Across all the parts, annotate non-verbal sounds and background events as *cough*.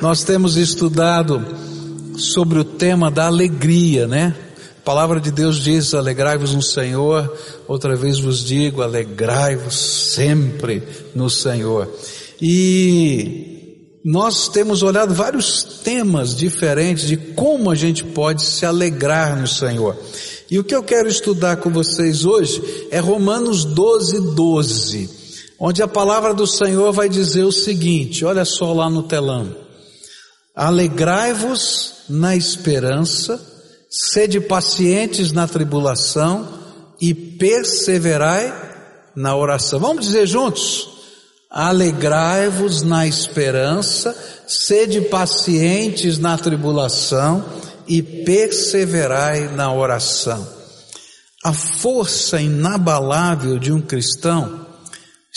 Nós temos estudado sobre o tema da alegria, né? A palavra de Deus diz: alegrai-vos no Senhor. Outra vez vos digo: alegrai-vos sempre no Senhor. E nós temos olhado vários temas diferentes de como a gente pode se alegrar no Senhor. E o que eu quero estudar com vocês hoje é Romanos 12, 12, onde a palavra do Senhor vai dizer o seguinte: olha só lá no telão. Alegrai-vos na esperança, sede pacientes na tribulação e perseverai na oração. Vamos dizer juntos? Alegrai-vos na esperança, sede pacientes na tribulação e perseverai na oração. A força inabalável de um cristão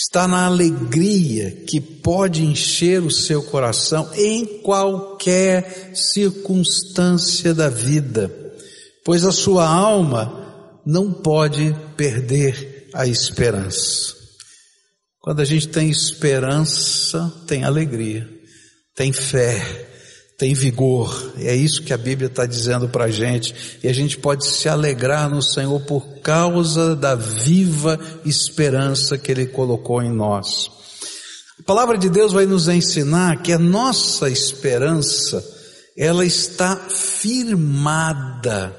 está na alegria que pode encher o seu coração em qualquer circunstância da vida, pois a sua alma não pode perder a esperança. Quando a gente tem esperança, tem alegria, tem fé, tem vigor. É isso que a Bíblia está dizendo para a gente. E a gente pode se alegrar no Senhor por causa da viva esperança que Ele colocou em nós. A palavra de Deus vai nos ensinar que a nossa esperança, ela está firmada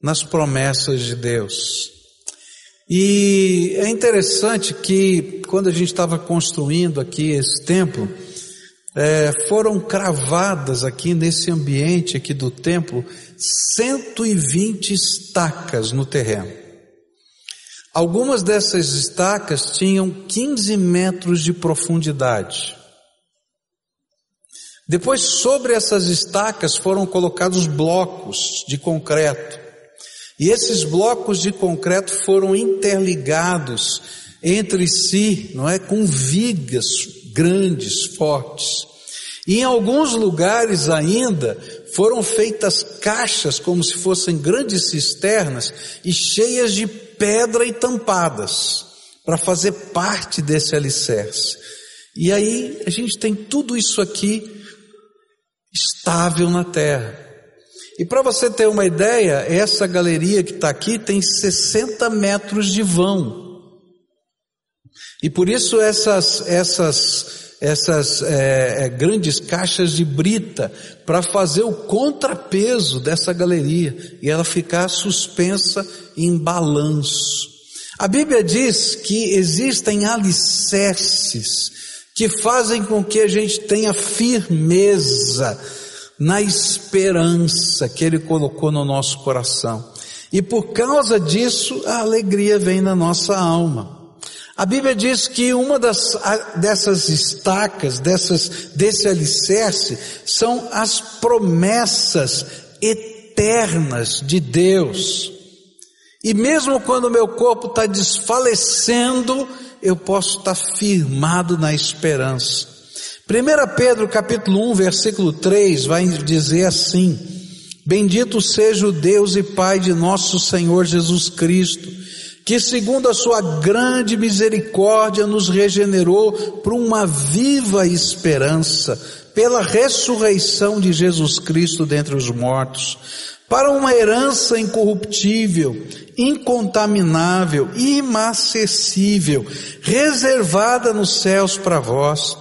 nas promessas de Deus. E é interessante que quando a gente estava construindo aqui esse templo, é, foram cravadas aqui nesse ambiente aqui do templo 120 estacas no terreno. Algumas dessas estacas tinham 15 metros de profundidade. Depois, sobre essas estacas foram colocados blocos de concreto. E esses blocos de concreto foram interligados entre si, não é, com vigas grandes, fortes. E em alguns lugares ainda foram feitas caixas como se fossem grandes cisternas e cheias de pedra e tampadas para fazer parte desse alicerce. E aí a gente tem tudo isso aqui estável na terra. E para você ter uma ideia, essa galeria que está aqui tem 60 metros de vão. E por isso essas, essas, essas é, é, grandes caixas de brita para fazer o contrapeso dessa galeria e ela ficar suspensa em balanço. A Bíblia diz que existem alicerces que fazem com que a gente tenha firmeza na esperança que Ele colocou no nosso coração. E por causa disso, a alegria vem na nossa alma. A Bíblia diz que uma das, dessas estacas, dessas, desse alicerce, são as promessas eternas de Deus. E mesmo quando meu corpo está desfalecendo, eu posso estar firmado na esperança. 1 Pedro capítulo 1, versículo 3 vai dizer assim: Bendito seja o Deus e Pai de nosso Senhor Jesus Cristo, que segundo a sua grande misericórdia nos regenerou para uma viva esperança, pela ressurreição de Jesus Cristo dentre os mortos, para uma herança incorruptível, incontaminável, imacessível, reservada nos céus para vós,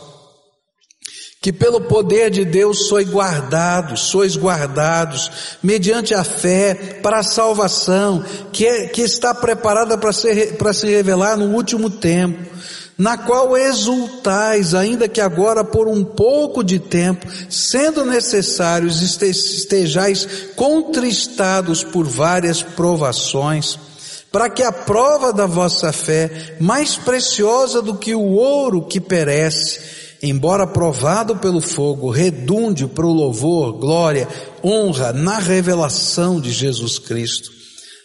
que pelo poder de Deus sois guardados, sois guardados, mediante a fé, para a salvação, que, é, que está preparada para, ser, para se revelar no último tempo, na qual exultais, ainda que agora por um pouco de tempo, sendo necessários, estejais contristados por várias provações, para que a prova da vossa fé, mais preciosa do que o ouro que perece, embora provado pelo fogo, redunde para o louvor, glória, honra na revelação de Jesus Cristo,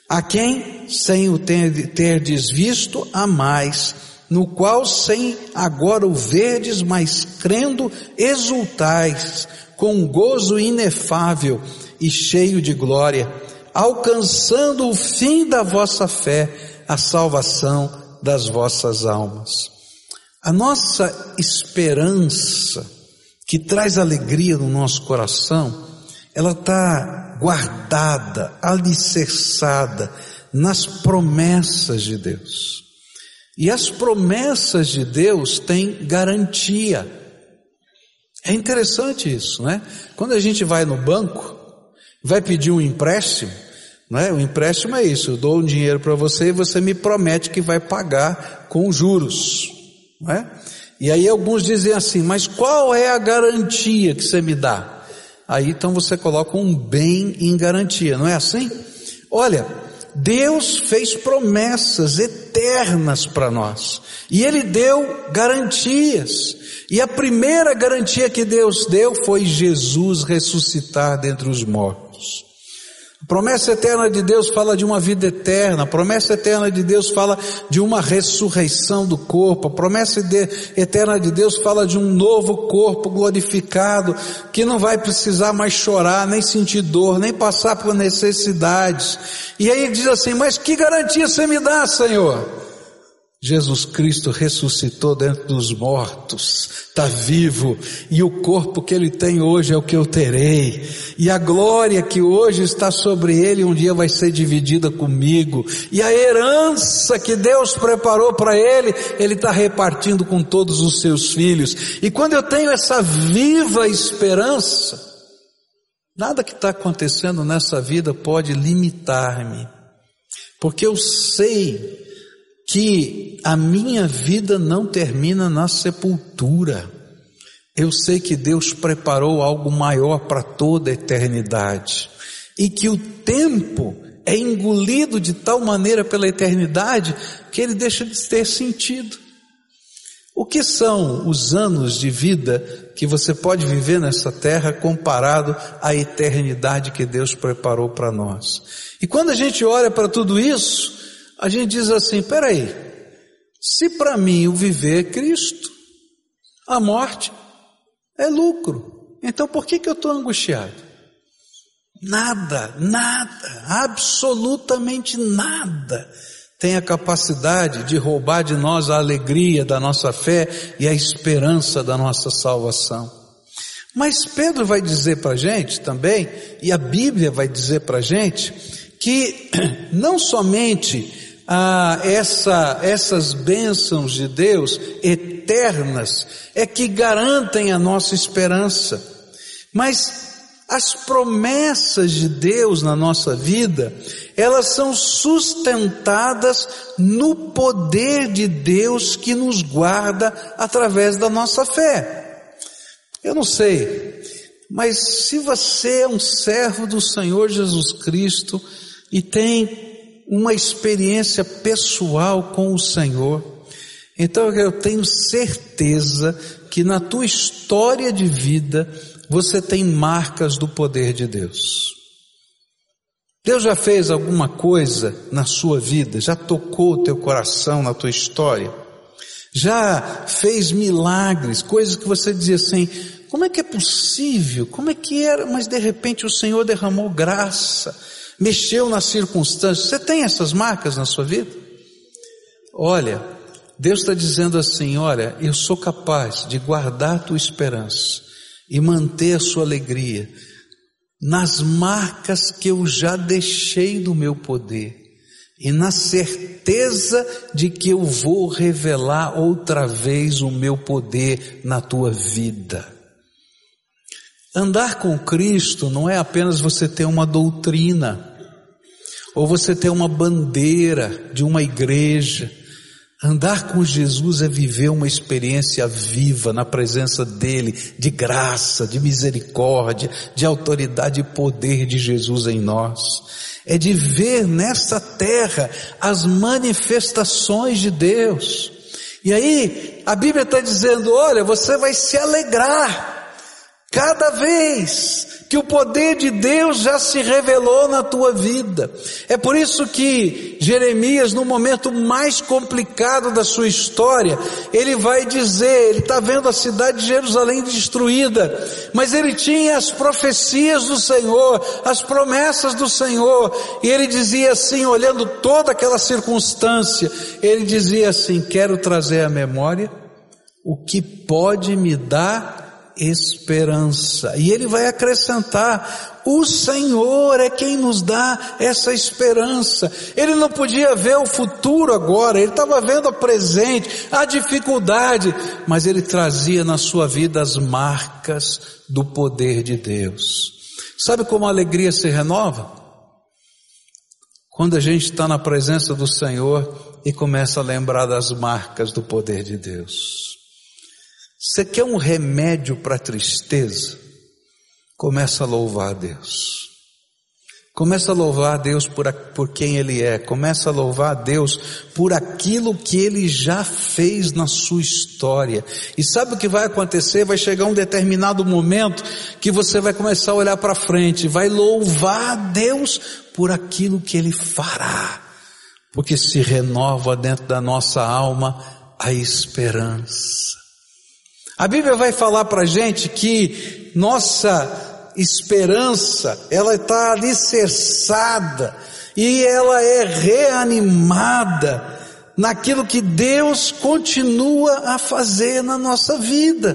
a quem, sem o ter, terdes visto, a mais, no qual sem agora o verdes, mas crendo, exultais, com gozo inefável e cheio de glória, alcançando o fim da vossa fé, a salvação das vossas almas. A nossa esperança, que traz alegria no nosso coração, ela está guardada, alicerçada nas promessas de Deus. E as promessas de Deus têm garantia. É interessante isso, né? Quando a gente vai no banco, vai pedir um empréstimo, né? O empréstimo é isso, eu dou um dinheiro para você e você me promete que vai pagar com juros, né? E aí alguns dizem assim, mas qual é a garantia que você me dá? Aí então você coloca um bem em garantia, não é assim? Olha, Deus fez promessas eternas para nós. E Ele deu garantias. E a primeira garantia que Deus deu foi Jesus ressuscitar dentre os mortos. Promessa eterna de Deus fala de uma vida eterna, promessa eterna de Deus fala de uma ressurreição do corpo, a promessa de, eterna de Deus fala de um novo corpo glorificado, que não vai precisar mais chorar, nem sentir dor, nem passar por necessidades. E aí ele diz assim, mas que garantia você me dá, Senhor? Jesus Cristo ressuscitou dentro dos mortos, está vivo, e o corpo que ele tem hoje é o que eu terei, e a glória que hoje está sobre ele um dia vai ser dividida comigo, e a herança que Deus preparou para ele, ele está repartindo com todos os seus filhos, e quando eu tenho essa viva esperança, nada que está acontecendo nessa vida pode limitar-me, porque eu sei que a minha vida não termina na sepultura. Eu sei que Deus preparou algo maior para toda a eternidade e que o tempo é engolido de tal maneira pela eternidade que ele deixa de ter sentido. O que são os anos de vida que você pode viver nessa terra comparado à eternidade que Deus preparou para nós? E quando a gente olha para tudo isso, a gente diz assim: peraí, se para mim o viver é Cristo, a morte é lucro, então por que, que eu estou angustiado? Nada, nada, absolutamente nada tem a capacidade de roubar de nós a alegria da nossa fé e a esperança da nossa salvação. Mas Pedro vai dizer para a gente também, e a Bíblia vai dizer para a gente, que *clears throat* não somente ah, essa, essas bênçãos de Deus eternas é que garantem a nossa esperança. Mas as promessas de Deus na nossa vida, elas são sustentadas no poder de Deus que nos guarda através da nossa fé. Eu não sei, mas se você é um servo do Senhor Jesus Cristo e tem uma experiência pessoal com o Senhor, então eu tenho certeza que na tua história de vida você tem marcas do poder de Deus. Deus já fez alguma coisa na sua vida, já tocou o teu coração na tua história, já fez milagres, coisas que você dizia assim, como é que é possível? Como é que era? Mas de repente o Senhor derramou graça, mexeu nas circunstâncias. Você tem essas marcas na sua vida? Olha, Deus está dizendo assim: olha, eu sou capaz de guardar a tua esperança e manter a sua alegria nas marcas que eu já deixei do meu poder e na certeza de que eu vou revelar outra vez o meu poder na tua vida. Andar com Cristo não é apenas você ter uma doutrina, ou você ter uma bandeira de uma igreja. Andar com Jesus é viver uma experiência viva na presença dEle, de graça, de misericórdia, de autoridade e poder de Jesus em nós. É de ver nesta terra as manifestações de Deus. E aí, a Bíblia está dizendo: olha, você vai se alegrar cada vez que o poder de Deus já se revelou na tua vida. É por isso que Jeremias, no momento mais complicado da sua história, ele vai dizer, ele está vendo a cidade de Jerusalém destruída, mas ele tinha as profecias do Senhor, as promessas do Senhor, e ele dizia assim, olhando toda aquela circunstância, ele dizia assim: quero trazer à memória o que pode me dar esperança. E ele vai acrescentar: o Senhor é quem nos dá essa esperança. Ele não podia ver o futuro agora, ele estava vendo o presente, a dificuldade, mas ele trazia na sua vida as marcas do poder de Deus. Sabe como a alegria se renova? Quando a gente está na presença do Senhor e começa a lembrar das marcas do poder de Deus. Você quer um remédio para tristeza? Começa a louvar a Deus. Começa a louvar a Deus por, por quem Ele é. Começa a louvar a Deus por aquilo que Ele já fez na sua história. E sabe o que vai acontecer? Vai chegar um determinado momento que você vai começar a olhar para frente, vai louvar a Deus por aquilo que Ele fará. Porque se renova dentro da nossa alma a esperança. A Bíblia vai falar para a gente que nossa esperança, ela está alicerçada e ela é reanimada naquilo que Deus continua a fazer na nossa vida.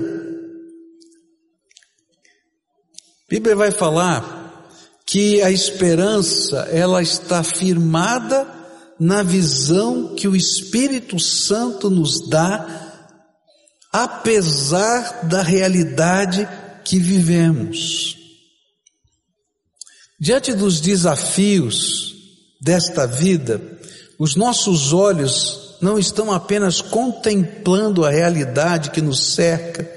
A Bíblia vai falar que a esperança, ela está firmada na visão que o Espírito Santo nos dá apesar da realidade que vivemos. Diante dos desafios desta vida, os nossos olhos não estão apenas contemplando a realidade que nos cerca,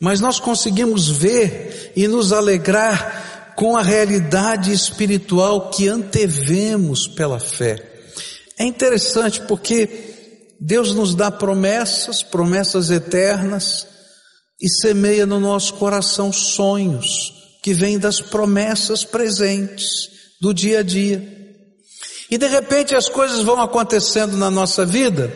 mas nós conseguimos ver e nos alegrar com a realidade espiritual que antevemos pela fé. É interessante porque Deus nos dá promessas, promessas eternas, e semeia no nosso coração sonhos que vêm das promessas presentes do dia a dia. E de repente as coisas vão acontecendo na nossa vida,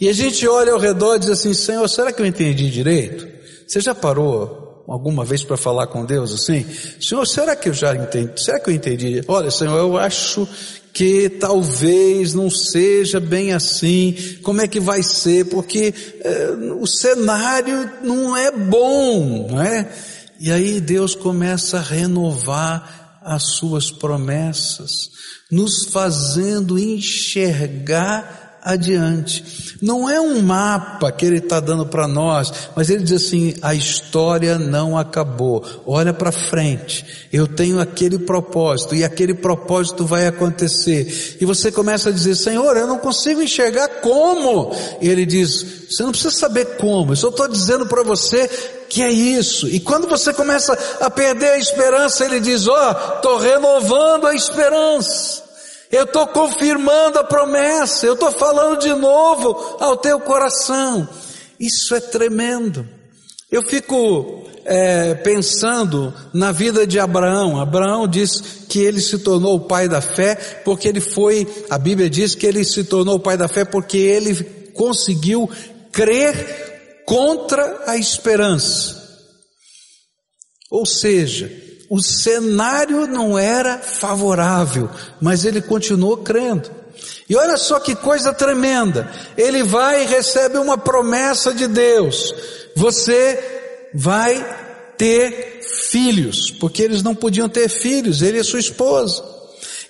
e a gente olha ao redor e diz assim: Senhor, será que eu entendi direito? Você já parou alguma vez para falar com Deus assim? Senhor, será que eu já entendi? Será que eu entendi? Olha, Senhor, eu acho que talvez não seja bem assim, como é que vai ser, porque é, o cenário não é bom, não é? E aí Deus começa a renovar as suas promessas, nos fazendo enxergar adiante. Não é um mapa que ele está dando para nós, mas ele diz assim: a história não acabou. Olha para frente. Eu tenho aquele propósito e aquele propósito vai acontecer. E você começa a dizer: Senhor, eu não consigo enxergar como. E ele diz: Você não precisa saber como. Eu só estou dizendo para você que é isso. E quando você começa a perder a esperança, ele diz: Ó, oh, estou renovando a esperança. Eu estou confirmando a promessa, eu estou falando de novo ao teu coração. Isso é tremendo. Eu fico é, pensando na vida de Abraão. Abraão diz que ele se tornou o pai da fé porque ele foi, a Bíblia diz que ele se tornou o pai da fé porque ele conseguiu crer contra a esperança. Ou seja, o cenário não era favorável, mas ele continuou crendo. E olha só que coisa tremenda. Ele vai e recebe uma promessa de Deus. Você vai ter filhos, porque eles não podiam ter filhos, ele e sua esposa.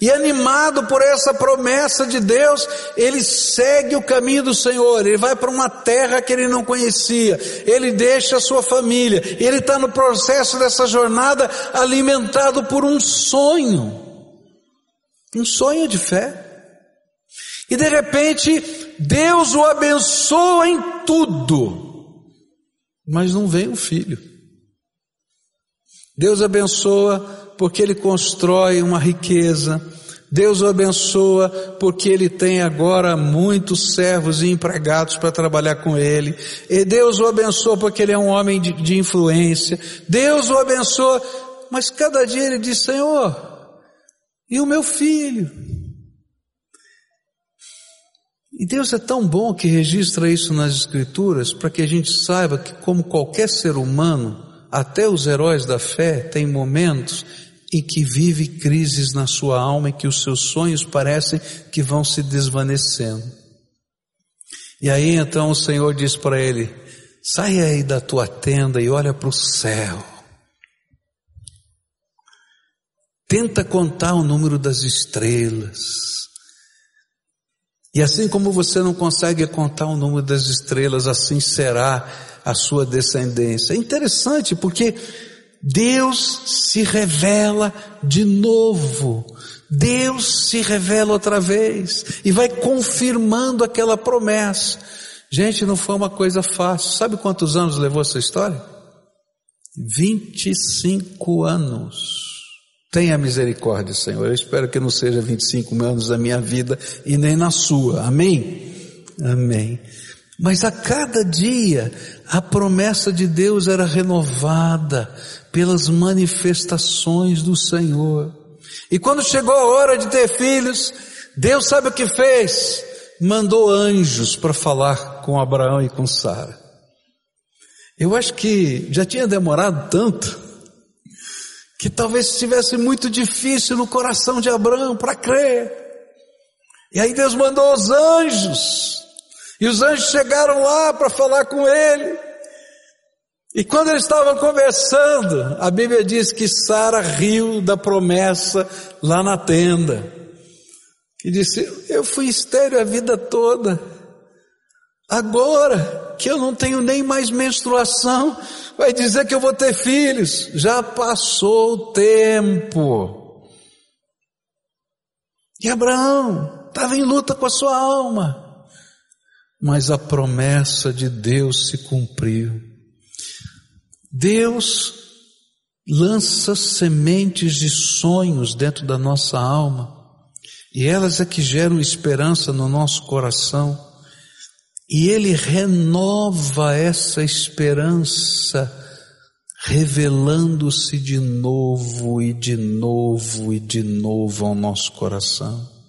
E animado por essa promessa de Deus, ele segue o caminho do Senhor, ele vai para uma terra que ele não conhecia, ele deixa a sua família, ele está no processo dessa jornada alimentado por um sonho, um sonho de fé. E de repente, Deus o abençoa em tudo, mas não vem o filho. Deus abençoa porque ele constrói uma riqueza. Deus o abençoa porque ele tem agora muitos servos e empregados para trabalhar com ele. E Deus o abençoa porque ele é um homem de, de influência. Deus o abençoa, mas cada dia ele diz: Senhor, e o meu filho? E Deus é tão bom que registra isso nas Escrituras para que a gente saiba que, como qualquer ser humano, até os heróis da fé têm momentos em que vive crises na sua alma e que os seus sonhos parecem que vão se desvanecendo. E aí então o Senhor diz para ele: Sai aí da tua tenda e olha para o céu. Tenta contar o número das estrelas. E assim como você não consegue contar o número das estrelas, assim será a sua descendência. É interessante porque Deus se revela de novo. Deus se revela outra vez e vai confirmando aquela promessa. Gente, não foi uma coisa fácil. Sabe quantos anos levou essa história? 25 anos. Tenha misericórdia, Senhor. Eu espero que não seja 25 anos da minha vida e nem na sua. Amém? Amém. Mas a cada dia a promessa de Deus era renovada pelas manifestações do Senhor. E quando chegou a hora de ter filhos, Deus sabe o que fez? Mandou anjos para falar com Abraão e com Sara. Eu acho que já tinha demorado tanto que talvez estivesse muito difícil no coração de Abraão para crer. E aí Deus mandou os anjos, e os anjos chegaram lá para falar com ele. E quando eles estavam conversando, a Bíblia diz que Sara riu da promessa lá na tenda. E disse: Eu fui estéreo a vida toda. Agora que eu não tenho nem mais menstruação, vai dizer que eu vou ter filhos. Já passou o tempo. E Abraão estava em luta com a sua alma. Mas a promessa de Deus se cumpriu. Deus lança sementes de sonhos dentro da nossa alma. E elas é que geram esperança no nosso coração. E ele renova essa esperança, revelando-se de novo e de novo e de novo ao nosso coração.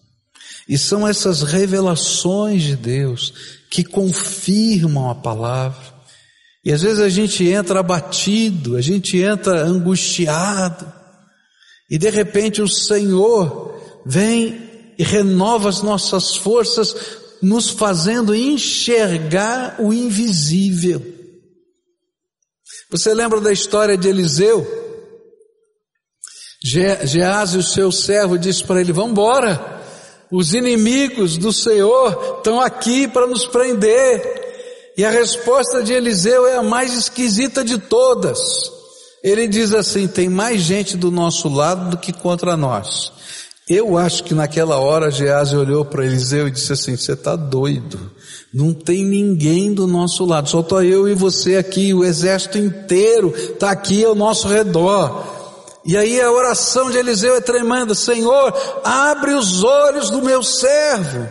E são essas revelações de Deus que confirmam a palavra. E às vezes a gente entra abatido, a gente entra angustiado, e de repente o Senhor vem e renova as nossas forças nos fazendo enxergar o invisível. Você lembra da história de Eliseu? Gease, o seu servo, disse para ele: Vamos embora, os inimigos do Senhor estão aqui para nos prender. E a resposta de Eliseu é a mais esquisita de todas. Ele diz assim: Tem mais gente do nosso lado do que contra nós. Eu acho que naquela hora Gease olhou para Eliseu e disse assim: Você está doido. Não tem ninguém do nosso lado, só estou eu e você aqui, o exército inteiro está aqui ao nosso redor. E aí a oração de Eliseu é tremenda: Senhor, abre os olhos do meu servo.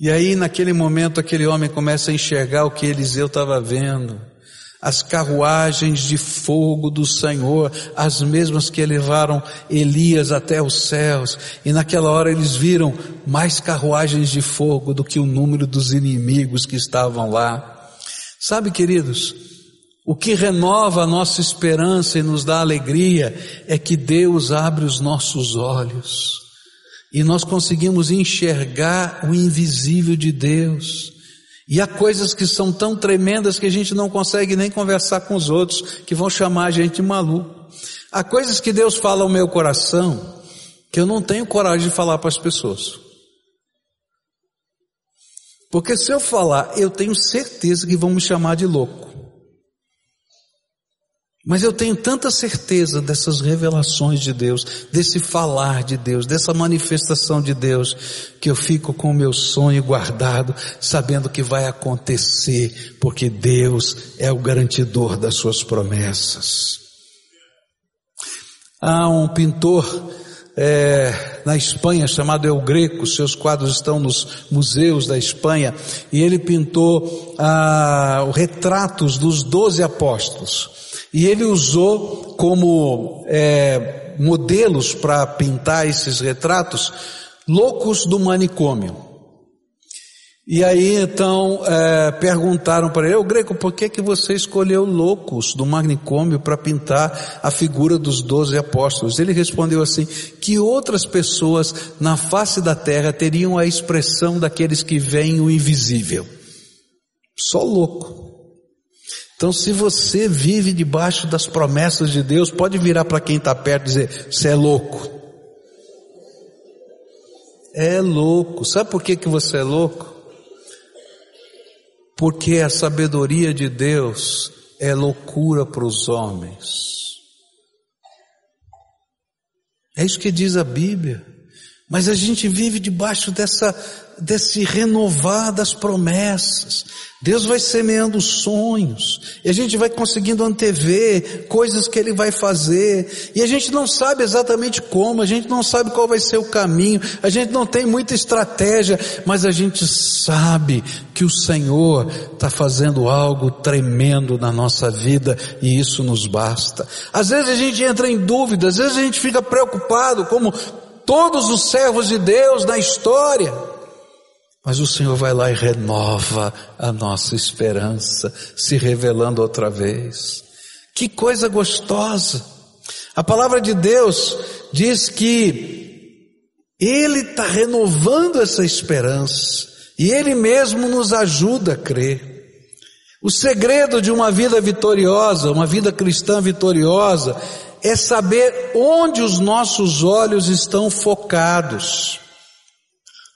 E aí naquele momento aquele homem começa a enxergar o que Eliseu estava vendo as carruagens de fogo do Senhor, as mesmas que levaram Elias até os céus, e naquela hora eles viram mais carruagens de fogo do que o número dos inimigos que estavam lá. Sabe, queridos, o que renova a nossa esperança e nos dá alegria é que Deus abre os nossos olhos e nós conseguimos enxergar o invisível de Deus. E há coisas que são tão tremendas que a gente não consegue nem conversar com os outros, que vão chamar a gente de maluco. Há coisas que Deus fala ao meu coração que eu não tenho coragem de falar para as pessoas. Porque se eu falar, eu tenho certeza que vão me chamar de louco. Mas eu tenho tanta certeza dessas revelações de Deus, desse falar de Deus, dessa manifestação de Deus, que eu fico com o meu sonho guardado, sabendo que vai acontecer, porque Deus é o garantidor das suas promessas. Há um pintor é, na Espanha chamado El Greco, seus quadros estão nos museus da Espanha, e ele pintou ah, retratos dos doze apóstolos. E ele usou como é, modelos para pintar esses retratos loucos do manicômio. E aí então é, perguntaram para ele, o Greco, por que que você escolheu loucos do manicômio para pintar a figura dos doze apóstolos? Ele respondeu assim, que outras pessoas na face da terra teriam a expressão daqueles que veem o invisível. Só louco. Então, se você vive debaixo das promessas de Deus, pode virar para quem está perto e dizer: você é louco. É louco. Sabe por que, que você é louco? Porque a sabedoria de Deus é loucura para os homens. É isso que diz a Bíblia. Mas a gente vive debaixo dessa, desse renovar das promessas. Deus vai semeando sonhos, e a gente vai conseguindo antever coisas que Ele vai fazer, e a gente não sabe exatamente como, a gente não sabe qual vai ser o caminho, a gente não tem muita estratégia, mas a gente sabe que o Senhor está fazendo algo tremendo na nossa vida, e isso nos basta. Às vezes a gente entra em dúvida, às vezes a gente fica preocupado, como todos os servos de Deus na história, mas o Senhor vai lá e renova a nossa esperança, se revelando outra vez. Que coisa gostosa! A palavra de Deus diz que Ele está renovando essa esperança e Ele mesmo nos ajuda a crer. O segredo de uma vida vitoriosa, uma vida cristã vitoriosa, é saber onde os nossos olhos estão focados.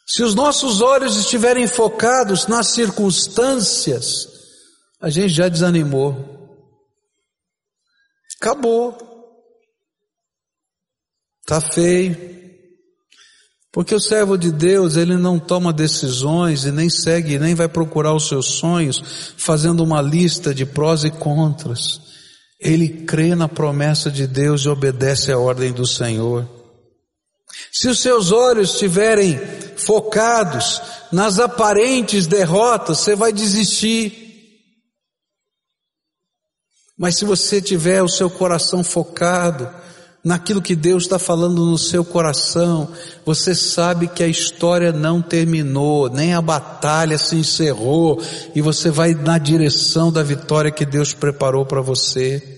Se os nossos olhos estiverem focados nas circunstâncias, a gente já desanimou. Acabou. Tá feio. Porque o servo de Deus, ele não toma decisões e nem segue, nem vai procurar os seus sonhos fazendo uma lista de prós e contras. Ele crê na promessa de Deus e obedece à ordem do Senhor. Se os seus olhos estiverem focados nas aparentes derrotas, você vai desistir. Mas se você tiver o seu coração focado naquilo que Deus está falando no seu coração, você sabe que a história não terminou, nem a batalha se encerrou, e você vai na direção da vitória que Deus preparou para você.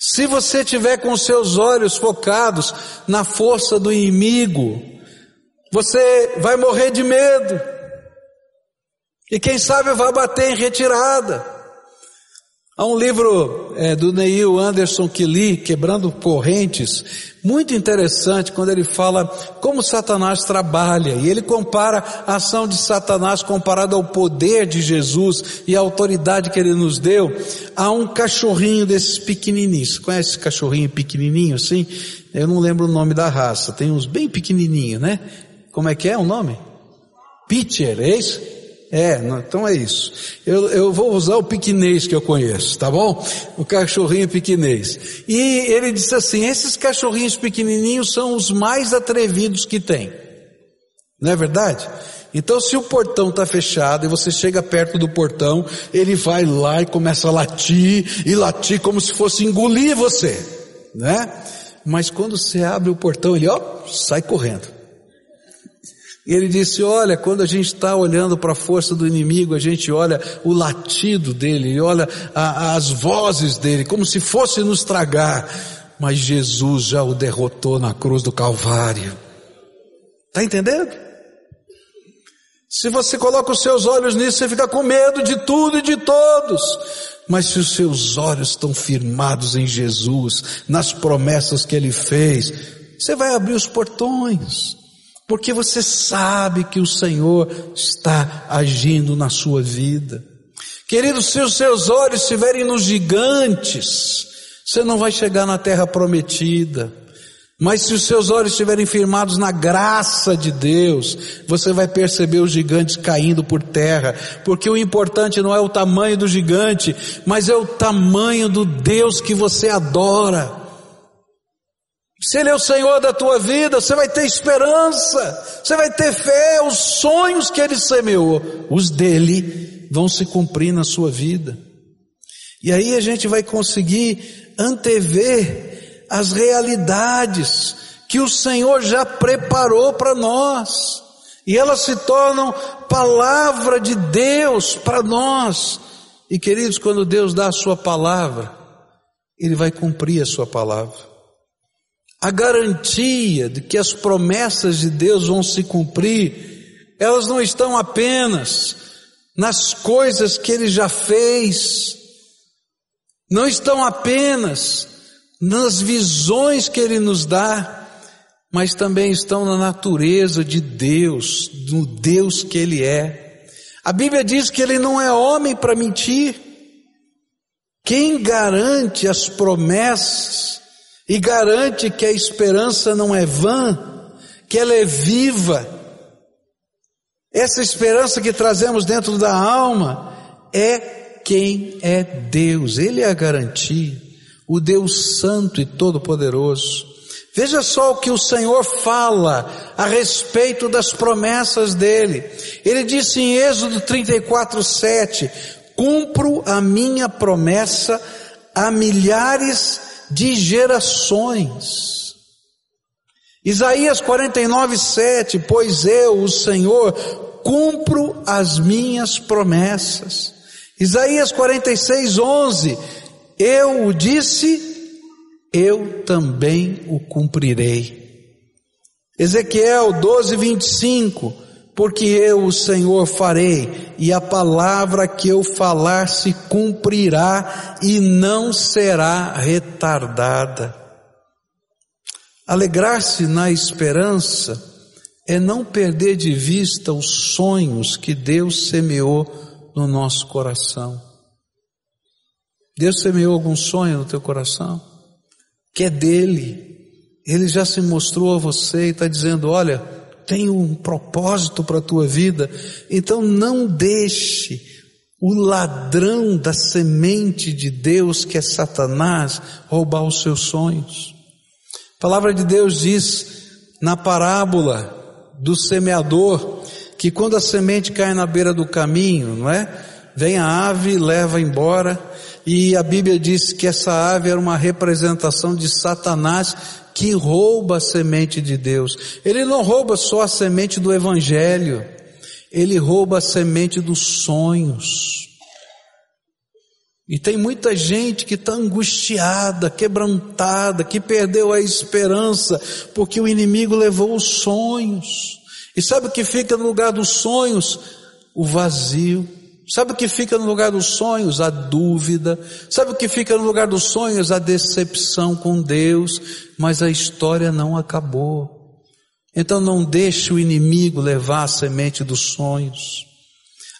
Se você tiver com seus olhos focados na força do inimigo, você vai morrer de medo. E quem sabe vai bater em retirada. Há um livro é, do Neil Anderson Kelly, Quebrando Correntes, muito interessante quando ele fala como Satanás trabalha e ele compara a ação de Satanás comparada ao poder de Jesus e a autoridade que ele nos deu a um cachorrinho desses pequenininhos. Conhece esse cachorrinho pequenininho assim? Eu não lembro o nome da raça, tem uns bem pequenininhos, né? Como é que é o nome? Pitcher, é isso? É, então é isso. Eu, eu vou usar o piquinês que eu conheço, tá bom? O cachorrinho piquinês. E ele disse assim: esses cachorrinhos pequenininhos são os mais atrevidos que tem. Não é verdade? Então, se o portão está fechado e você chega perto do portão, ele vai lá e começa a latir e latir como se fosse engolir você, né? Mas quando você abre o portão, ele ó, sai correndo. E ele disse: Olha, quando a gente está olhando para a força do inimigo, a gente olha o latido dele, olha a, as vozes dele, como se fosse nos tragar. Mas Jesus já o derrotou na cruz do Calvário. Está entendendo? Se você coloca os seus olhos nisso, você fica com medo de tudo e de todos. Mas se os seus olhos estão firmados em Jesus, nas promessas que Ele fez, você vai abrir os portões porque você sabe que o Senhor está agindo na sua vida. Querido, se os seus olhos estiverem nos gigantes, você não vai chegar na terra prometida. Mas se os seus olhos estiverem firmados na graça de Deus, você vai perceber os gigantes caindo por terra, porque o importante não é o tamanho do gigante, mas é o tamanho do Deus que você adora. Se Ele é o Senhor da tua vida, você vai ter esperança, você vai ter fé, os sonhos que Ele semeou, os dele vão se cumprir na sua vida. E aí a gente vai conseguir antever as realidades que o Senhor já preparou para nós. E elas se tornam palavra de Deus para nós. E queridos, quando Deus dá a sua palavra, Ele vai cumprir a sua palavra a garantia de que as promessas de Deus vão se cumprir, elas não estão apenas nas coisas que Ele já fez, não estão apenas nas visões que Ele nos dá, mas também estão na natureza de Deus, no Deus que Ele é. A Bíblia diz que Ele não é homem para mentir. Quem garante as promessas e garante que a esperança não é vã, que ela é viva, essa esperança que trazemos dentro da alma é quem é Deus, Ele é a garantia, o Deus Santo e Todo-Poderoso. Veja só o que o Senhor fala a respeito das promessas dele. Ele disse em Êxodo 34, 7, cumpro a minha promessa a milhares de gerações. Isaías 49, 7, pois eu, o Senhor, cumpro as minhas promessas. Isaías 46, 11, eu o disse, eu também o cumprirei. Ezequiel 12, 25, porque eu, o Senhor, farei, e a palavra que eu falar se cumprirá e não será retardada. Alegrar-se na esperança é não perder de vista os sonhos que Deus semeou no nosso coração. Deus semeou algum sonho no teu coração? Que é dele. Ele já se mostrou a você e está dizendo: olha, tenho um propósito para a tua vida. Então não deixe o ladrão da semente de Deus, que é Satanás, roubar os seus sonhos. A palavra de Deus diz na parábola do semeador, que quando a semente cai na beira do caminho, não é? Vem a ave, leva embora, e a Bíblia diz que essa ave era uma representação de Satanás que rouba a semente de Deus. Ele não rouba só a semente do evangelho, ele rouba a semente dos sonhos. E tem muita gente que está angustiada, quebrantada, que perdeu a esperança, porque o inimigo levou os sonhos. E sabe o que fica no lugar dos sonhos? O vazio. Sabe o que fica no lugar dos sonhos? A dúvida. Sabe o que fica no lugar dos sonhos? A decepção com Deus. Mas a história não acabou. Então não deixe o inimigo levar a semente dos sonhos.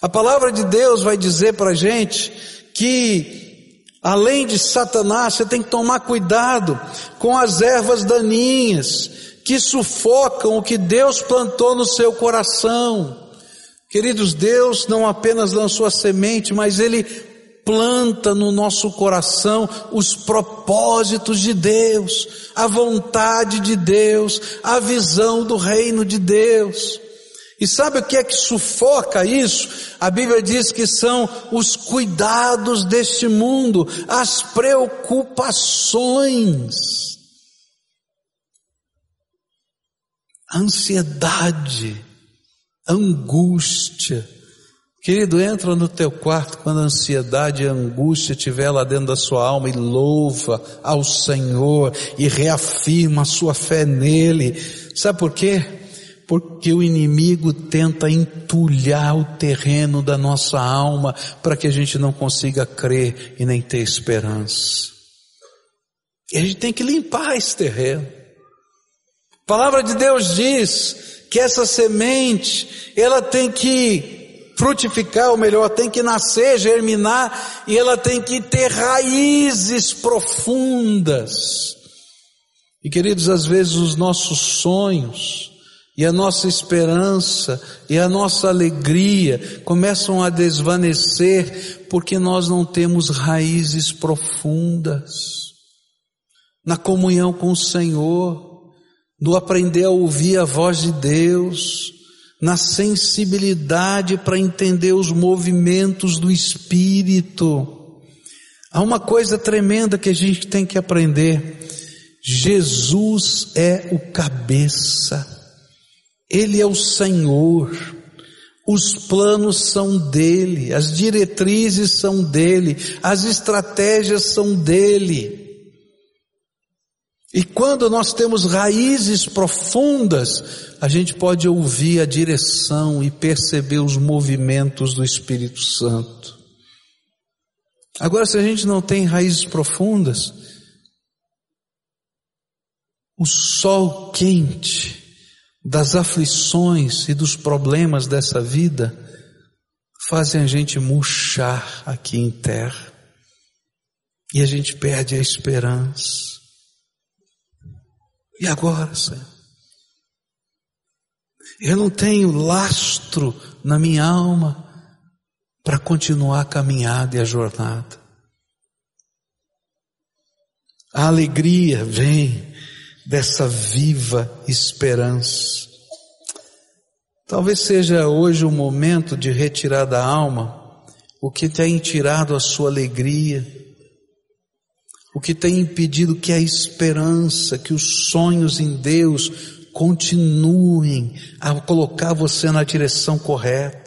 A palavra de Deus vai dizer para a gente que além de Satanás, você tem que tomar cuidado com as ervas daninhas que sufocam o que Deus plantou no seu coração. Queridos, Deus não apenas lançou a semente, mas Ele planta no nosso coração os propósitos de Deus, a vontade de Deus, a visão do reino de Deus. E sabe o que é que sufoca isso? A Bíblia diz que são os cuidados deste mundo, as preocupações, a ansiedade, angústia. Querido, entra no teu quarto quando a ansiedade e a angústia estiver lá dentro da sua alma e louva ao Senhor e reafirma a sua fé nele. Sabe por quê? porque o inimigo tenta entulhar o terreno da nossa alma para que a gente não consiga crer e nem ter esperança. E a gente tem que limpar esse terreno. A palavra de Deus diz que essa semente, ela tem que frutificar, ou melhor, tem que nascer, germinar, e ela tem que ter raízes profundas. E queridos, às vezes os nossos sonhos, e a nossa esperança e a nossa alegria começam a desvanecer porque nós não temos raízes profundas na comunhão com o Senhor, no aprender a ouvir a voz de Deus, na sensibilidade para entender os movimentos do Espírito. Há uma coisa tremenda que a gente tem que aprender. Jesus é o cabeça. Ele é o Senhor, os planos são dele, as diretrizes são dele, as estratégias são dele. E quando nós temos raízes profundas, a gente pode ouvir a direção e perceber os movimentos do Espírito Santo. Agora, se a gente não tem raízes profundas, o sol quente das aflições e dos problemas dessa vida fazem a gente murchar aqui em terra. E a gente perde a esperança. E agora, Senhor? Eu não tenho lastro na minha alma para continuar a caminhada e a jornada. A alegria vem dessa viva esperança. Talvez seja hoje o momento de retirar da alma o que tem tirado a sua alegria, o que tem impedido que a esperança, que os sonhos em Deus continuem a colocar você na direção correta.